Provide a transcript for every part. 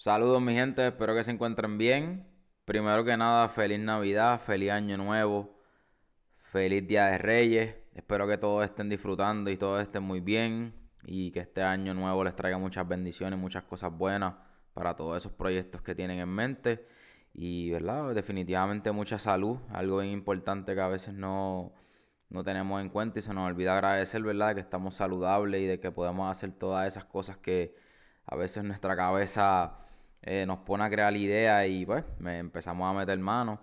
Saludos mi gente, espero que se encuentren bien. Primero que nada, feliz Navidad, feliz Año Nuevo, feliz Día de Reyes. Espero que todos estén disfrutando y todos estén muy bien y que este año nuevo les traiga muchas bendiciones, muchas cosas buenas para todos esos proyectos que tienen en mente. Y, ¿verdad? Definitivamente mucha salud, algo importante que a veces no, no tenemos en cuenta y se nos olvida agradecer, ¿verdad? Que estamos saludables y de que podemos hacer todas esas cosas que a veces nuestra cabeza eh, nos pone a crear la idea y pues me empezamos a meter mano.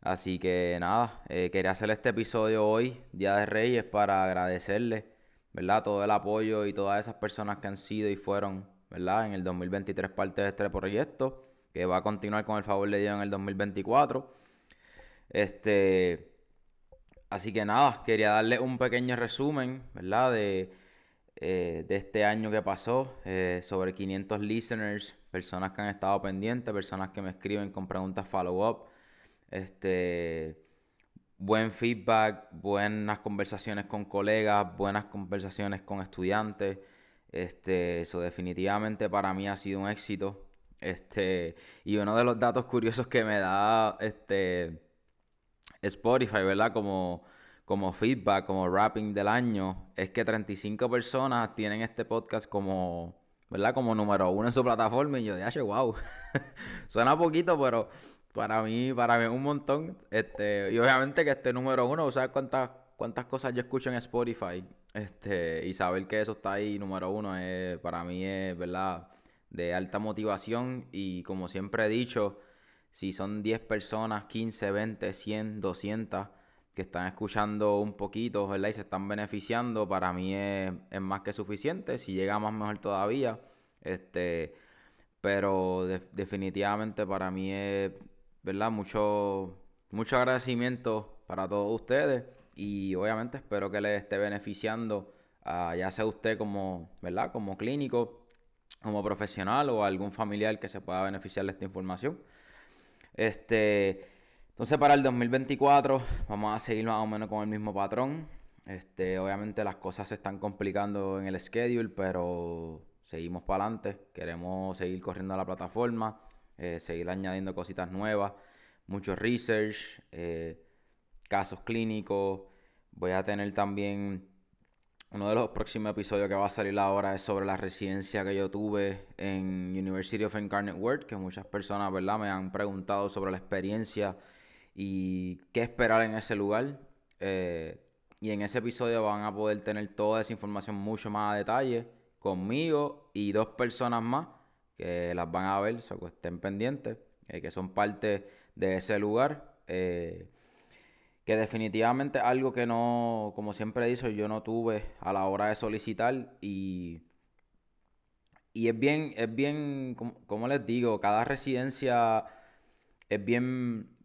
Así que nada, eh, quería hacer este episodio hoy, Día de Reyes, para agradecerle, ¿verdad? Todo el apoyo y todas esas personas que han sido y fueron, ¿verdad? En el 2023 parte de este proyecto, que va a continuar con el favor de Dios en el 2024. Este, así que nada, quería darle un pequeño resumen, ¿verdad? De, eh, de este año que pasó, sobre 500 listeners personas que han estado pendientes, personas que me escriben con preguntas follow-up, este, buen feedback, buenas conversaciones con colegas, buenas conversaciones con estudiantes. Este, eso definitivamente para mí ha sido un éxito. Este, y uno de los datos curiosos que me da este Spotify, ¿verdad? Como, como feedback, como rapping del año, es que 35 personas tienen este podcast como ¿verdad? Como número uno en su plataforma. Y yo dije, wow. Suena poquito, pero para mí, para mí un montón. Este, y obviamente que este número uno, ¿sabes cuántas, cuántas cosas yo escucho en Spotify? Este, y saber que eso está ahí número uno es, para mí es, ¿verdad? De alta motivación. Y como siempre he dicho, si son 10 personas, 15, 20, 100, 200 que están escuchando un poquito, ¿verdad? Y se están beneficiando, para mí es, más que suficiente. Si llega más, mejor todavía. Este, pero definitivamente para mí es, ¿verdad? Mucho, mucho agradecimiento para todos ustedes y obviamente espero que les esté beneficiando, ya sea usted como, ¿verdad? Como clínico, como profesional o algún familiar que se pueda beneficiar de esta información. Este, entonces para el 2024 vamos a seguir más o menos con el mismo patrón. Este, obviamente las cosas se están complicando en el schedule, pero seguimos para adelante. Queremos seguir corriendo a la plataforma, eh, seguir añadiendo cositas nuevas, mucho research, eh, casos clínicos. Voy a tener también uno de los próximos episodios que va a salir ahora es sobre la residencia que yo tuve en University of Incarnate Word, que muchas personas, ¿verdad? Me han preguntado sobre la experiencia y qué esperar en ese lugar. Eh, y en ese episodio van a poder tener toda esa información mucho más a detalle conmigo y dos personas más que las van a ver, que estén pendientes, eh, que son parte de ese lugar. Eh, que definitivamente algo que no, como siempre dicho, yo no tuve a la hora de solicitar y, y es bien, es bien, como, como les digo, cada residencia es bien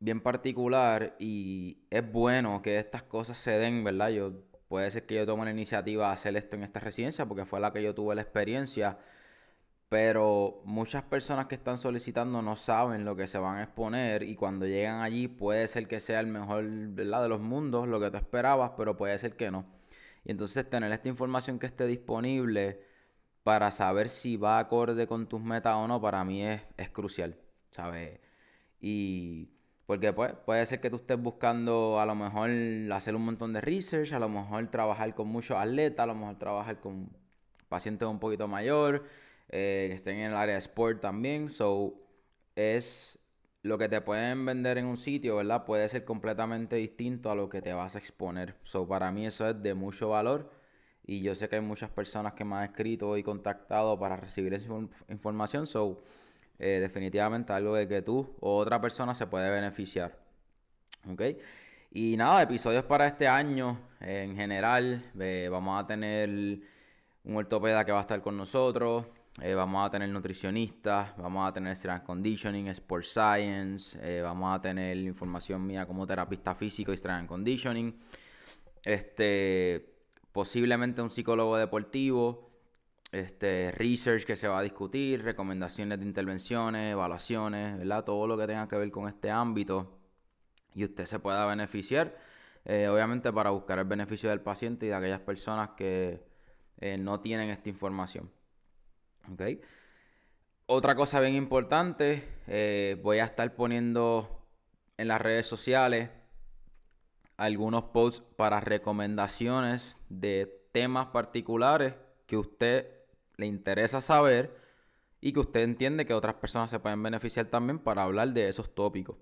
bien particular y es bueno que estas cosas se den, ¿verdad? Yo puede ser que yo tome la iniciativa de hacer esto en esta residencia porque fue la que yo tuve la experiencia, pero muchas personas que están solicitando no saben lo que se van a exponer y cuando llegan allí puede ser que sea el mejor, ¿verdad? de los mundos, lo que tú esperabas, pero puede ser que no. Y entonces tener esta información que esté disponible para saber si va acorde con tus metas o no, para mí es, es crucial, ¿sabes? Y porque pues, puede ser que tú estés buscando a lo mejor hacer un montón de research, a lo mejor trabajar con muchos atletas, a lo mejor trabajar con pacientes un poquito mayor, eh, que estén en el área de sport también. So, es lo que te pueden vender en un sitio, ¿verdad? Puede ser completamente distinto a lo que te vas a exponer. So, para mí eso es de mucho valor. Y yo sé que hay muchas personas que me han escrito y contactado para recibir esa información. So, eh, definitivamente algo de que tú o otra persona se puede beneficiar. ¿Ok? Y nada, episodios para este año en general. Eh, vamos a tener un ortopeda que va a estar con nosotros. Eh, vamos a tener nutricionistas, vamos a tener strength conditioning, sport science, vamos a tener información mía como terapista físico y strength conditioning. Este, posiblemente un psicólogo deportivo este, research que se va a discutir, recomendaciones de intervenciones, evaluaciones, ¿verdad? Todo lo que tenga que ver con este ámbito y usted se pueda beneficiar, eh, obviamente para buscar el beneficio del paciente y de aquellas personas que eh, no tienen esta información. ¿Ok? otra cosa bien importante, eh, voy a estar poniendo en las redes sociales algunos posts para recomendaciones de temas particulares que usted le interesa saber y que usted entiende que otras personas se pueden beneficiar también para hablar de esos tópicos.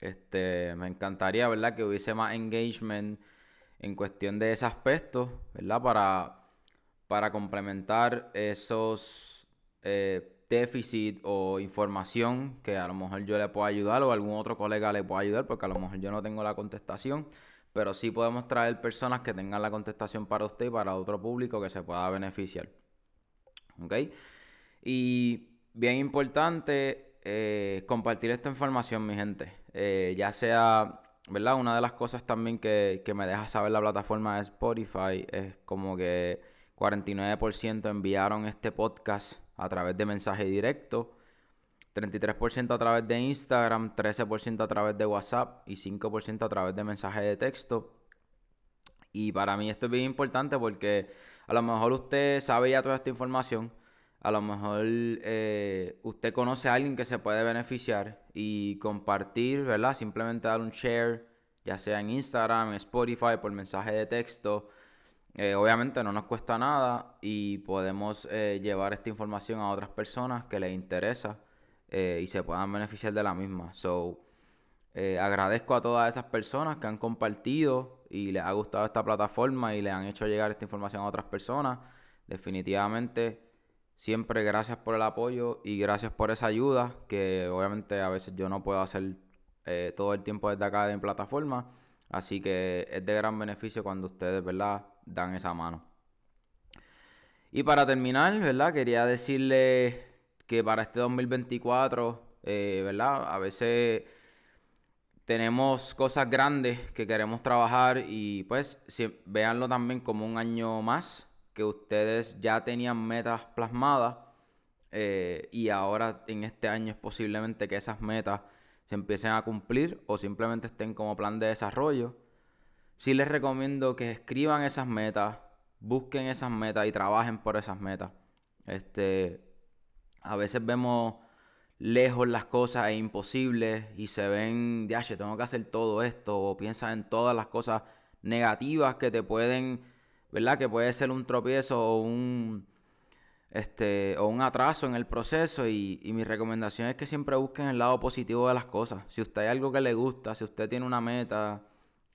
Este, me encantaría, ¿verdad? Que hubiese más engagement en cuestión de ese aspecto, ¿verdad? Para, para complementar esos eh, déficits o información que a lo mejor yo le puedo ayudar o algún otro colega le pueda ayudar, porque a lo mejor yo no tengo la contestación, pero sí podemos traer personas que tengan la contestación para usted y para otro público que se pueda beneficiar. ¿Ok? Y bien importante, eh, compartir esta información, mi gente. Eh, ya sea, ¿verdad? Una de las cosas también que, me deja saber la plataforma de Spotify es como que 49% enviaron este podcast a través de mensaje directo. 33% a través de Instagram, 13% a través de WhatsApp y 5% a través de mensaje de texto. Y para mí esto es bien importante porque a lo mejor usted sabe ya toda esta información, a lo mejor eh, usted conoce a alguien que se puede beneficiar y compartir, ¿verdad? Simplemente dar un share, ya sea en Instagram, en Spotify, por mensaje de texto. Eh, obviamente no nos cuesta nada y podemos eh, llevar esta información a otras personas que les interesa y se puedan beneficiar de la misma. So, agradezco a todas esas personas que han compartido y les ha gustado esta plataforma y le han hecho llegar esta información a otras personas. Definitivamente Siempre gracias por el apoyo y gracias por esa ayuda, que obviamente a veces yo no puedo hacer eh, todo el tiempo desde acá en plataforma. Así que es de gran beneficio cuando ustedes, ¿verdad?, dan esa mano. Y para terminar, ¿verdad? Quería decirle que para este 2024, eh, ¿verdad? A veces tenemos cosas grandes que queremos trabajar y pues si, véanlo también como un año más que ustedes ya tenían metas plasmadas eh, y ahora en este año es posiblemente que esas metas se empiecen a cumplir o simplemente estén como plan de desarrollo. Sí les recomiendo que escriban esas metas, busquen esas metas y trabajen por esas metas. Este, a veces vemos lejos las cosas e imposibles y se ven, ya, tengo que hacer todo esto o piensan en todas las cosas negativas que te pueden ¿verdad? Que puede ser un tropiezo o un, este, o un atraso en el proceso y, mi recomendación es que siempre busquen el lado positivo de las cosas. Si usted hay algo que le gusta, si usted tiene una meta,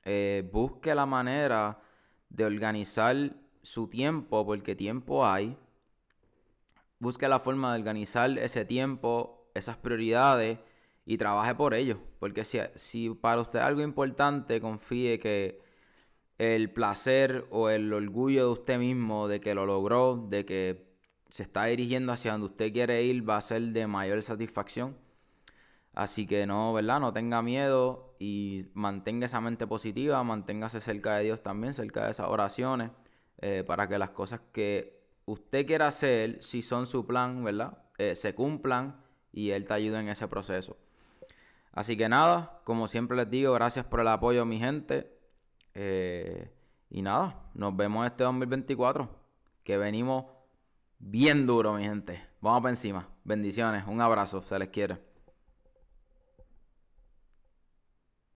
eh, busque la manera de organizar su tiempo, porque tiempo hay. Busque la forma de organizar ese tiempo, esas prioridades y trabaje por ello. Porque si, si para usted es algo importante, confíe que el placer o el orgullo de usted mismo de que lo logró, de que se está dirigiendo hacia donde usted quiere ir, va a ser de mayor satisfacción. Así que no, ¿verdad? No tenga miedo y mantenga esa mente positiva, manténgase cerca de Dios también, cerca de esas oraciones, eh, para que las cosas que usted quiera hacer, si son su plan, ¿verdad? Eh, se cumplan y Él te ayude en ese proceso. Así que nada, como siempre les digo, gracias por el apoyo, mi gente. Eh, y nada, nos vemos este 2024. Que venimos bien duro, mi gente. Vamos para encima. Bendiciones. Un abrazo. Se les quiere.